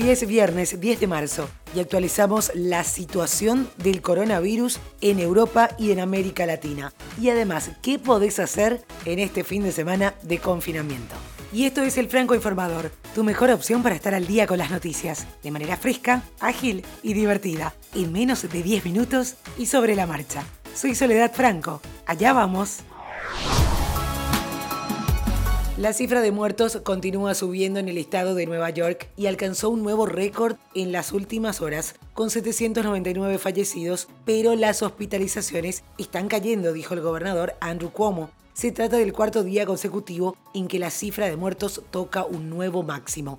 Hoy es viernes 10 de marzo y actualizamos la situación del coronavirus en Europa y en América Latina. Y además, ¿qué podés hacer en este fin de semana de confinamiento? Y esto es el Franco Informador, tu mejor opción para estar al día con las noticias, de manera fresca, ágil y divertida, en menos de 10 minutos y sobre la marcha. Soy Soledad Franco, allá vamos. La cifra de muertos continúa subiendo en el estado de Nueva York y alcanzó un nuevo récord en las últimas horas, con 799 fallecidos, pero las hospitalizaciones están cayendo, dijo el gobernador Andrew Cuomo. Se trata del cuarto día consecutivo en que la cifra de muertos toca un nuevo máximo.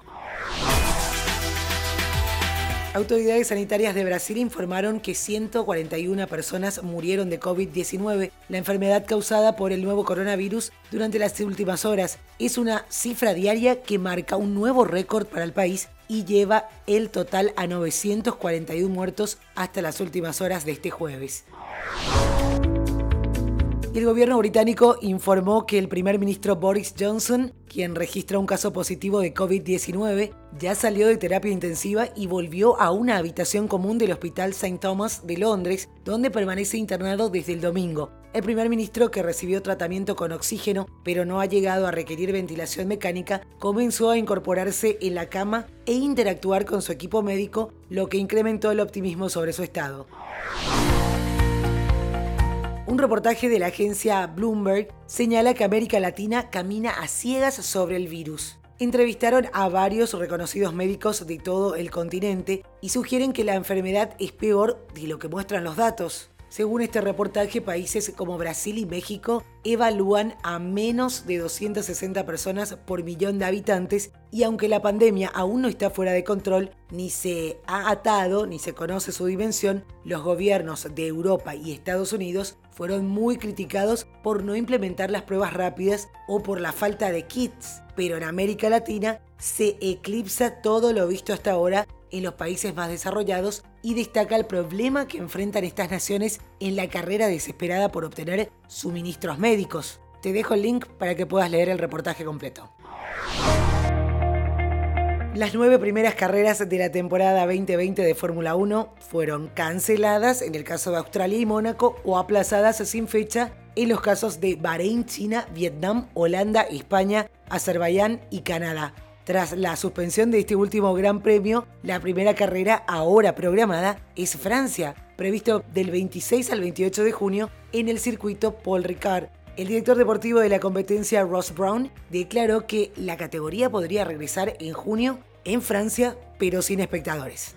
Autoridades sanitarias de Brasil informaron que 141 personas murieron de COVID-19, la enfermedad causada por el nuevo coronavirus durante las últimas horas. Es una cifra diaria que marca un nuevo récord para el país y lleva el total a 941 muertos hasta las últimas horas de este jueves el gobierno británico informó que el primer ministro Boris Johnson, quien registra un caso positivo de COVID-19, ya salió de terapia intensiva y volvió a una habitación común del Hospital St. Thomas de Londres, donde permanece internado desde el domingo. El primer ministro, que recibió tratamiento con oxígeno, pero no ha llegado a requerir ventilación mecánica, comenzó a incorporarse en la cama e interactuar con su equipo médico, lo que incrementó el optimismo sobre su estado. Reportaje de la agencia Bloomberg señala que América Latina camina a ciegas sobre el virus. Entrevistaron a varios reconocidos médicos de todo el continente y sugieren que la enfermedad es peor de lo que muestran los datos. Según este reportaje, países como Brasil y México evalúan a menos de 260 personas por millón de habitantes y aunque la pandemia aún no está fuera de control, ni se ha atado, ni se conoce su dimensión, los gobiernos de Europa y Estados Unidos fueron muy criticados por no implementar las pruebas rápidas o por la falta de kits. Pero en América Latina se eclipsa todo lo visto hasta ahora en los países más desarrollados y destaca el problema que enfrentan estas naciones en la carrera desesperada por obtener suministros médicos. Te dejo el link para que puedas leer el reportaje completo. Las nueve primeras carreras de la temporada 2020 de Fórmula 1 fueron canceladas en el caso de Australia y Mónaco o aplazadas sin fecha en los casos de Bahrein, China, Vietnam, Holanda, España, Azerbaiyán y Canadá. Tras la suspensión de este último Gran Premio, la primera carrera ahora programada es Francia, previsto del 26 al 28 de junio en el circuito Paul Ricard. El director deportivo de la competencia, Ross Brown, declaró que la categoría podría regresar en junio en Francia, pero sin espectadores.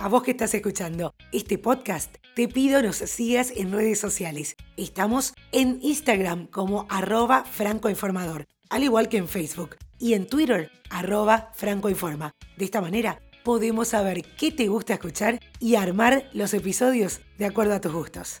A vos que estás escuchando este podcast, te pido nos sigas en redes sociales. Estamos en Instagram como arroba francoinformador al igual que en Facebook y en Twitter, arroba francoinforma. De esta manera podemos saber qué te gusta escuchar y armar los episodios de acuerdo a tus gustos.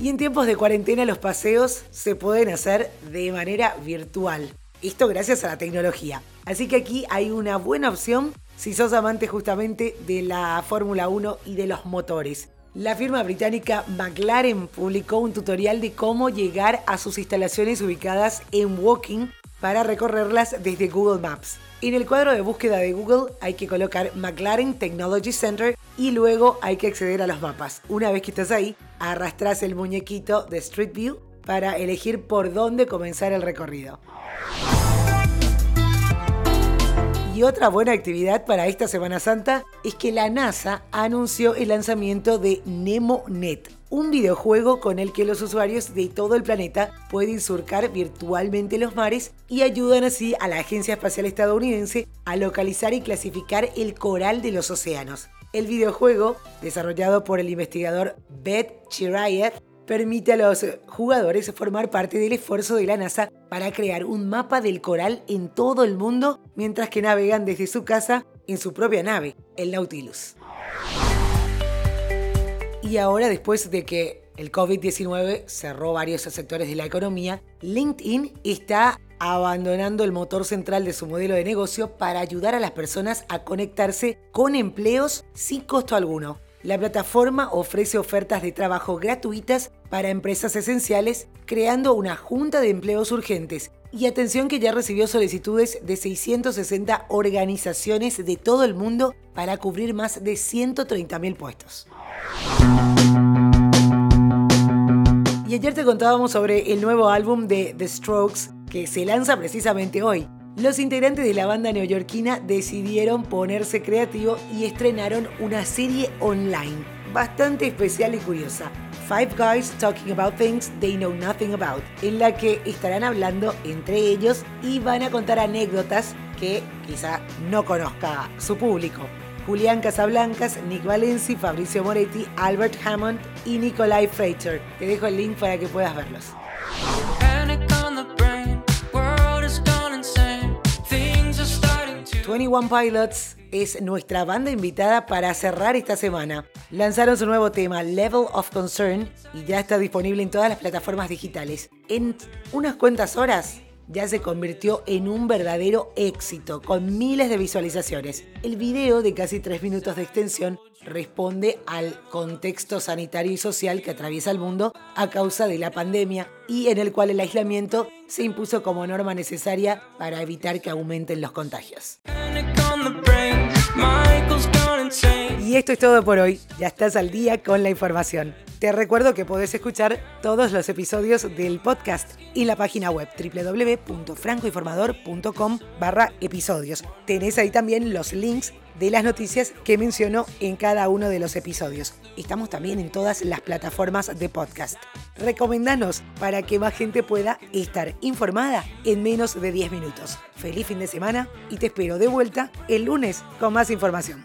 Y en tiempos de cuarentena los paseos se pueden hacer de manera virtual. Esto gracias a la tecnología. Así que aquí hay una buena opción si sos amante justamente de la Fórmula 1 y de los motores. La firma británica McLaren publicó un tutorial de cómo llegar a sus instalaciones ubicadas en Walking para recorrerlas desde Google Maps. En el cuadro de búsqueda de Google hay que colocar McLaren Technology Center y luego hay que acceder a los mapas. Una vez que estás ahí, arrastras el muñequito de Street View para elegir por dónde comenzar el recorrido. Y otra buena actividad para esta Semana Santa es que la NASA anunció el lanzamiento de NemoNet, un videojuego con el que los usuarios de todo el planeta pueden surcar virtualmente los mares y ayudan así a la Agencia Espacial Estadounidense a localizar y clasificar el coral de los océanos. El videojuego, desarrollado por el investigador Beth Chirayat, permite a los jugadores formar parte del esfuerzo de la NASA para crear un mapa del coral en todo el mundo mientras que navegan desde su casa en su propia nave, el Nautilus. Y ahora, después de que el COVID-19 cerró varios sectores de la economía, LinkedIn está abandonando el motor central de su modelo de negocio para ayudar a las personas a conectarse con empleos sin costo alguno. La plataforma ofrece ofertas de trabajo gratuitas para empresas esenciales, creando una junta de empleos urgentes. Y atención que ya recibió solicitudes de 660 organizaciones de todo el mundo para cubrir más de 130.000 puestos. Y ayer te contábamos sobre el nuevo álbum de The Strokes que se lanza precisamente hoy. Los integrantes de la banda neoyorquina decidieron ponerse creativo y estrenaron una serie online bastante especial y curiosa. Five Guys Talking About Things They Know Nothing About, en la que estarán hablando entre ellos y van a contar anécdotas que quizá no conozca su público. Julián Casablancas, Nick Valenci, Fabricio Moretti, Albert Hammond y Nikolai Freiter. Te dejo el link para que puedas verlos. 21 Pilots es nuestra banda invitada para cerrar esta semana. Lanzaron su nuevo tema, Level of Concern, y ya está disponible en todas las plataformas digitales. En unas cuantas horas ya se convirtió en un verdadero éxito, con miles de visualizaciones. El video de casi tres minutos de extensión responde al contexto sanitario y social que atraviesa el mundo a causa de la pandemia y en el cual el aislamiento se impuso como norma necesaria para evitar que aumenten los contagios. Y esto es todo por hoy. Ya estás al día con la información. Te recuerdo que podés escuchar todos los episodios del podcast en la página web www.francoinformador.com barra episodios. Tenés ahí también los links de las noticias que menciono en cada uno de los episodios. Estamos también en todas las plataformas de podcast. Recomendanos para que más gente pueda estar informada en menos de 10 minutos. Feliz fin de semana y te espero de vuelta el lunes con más información.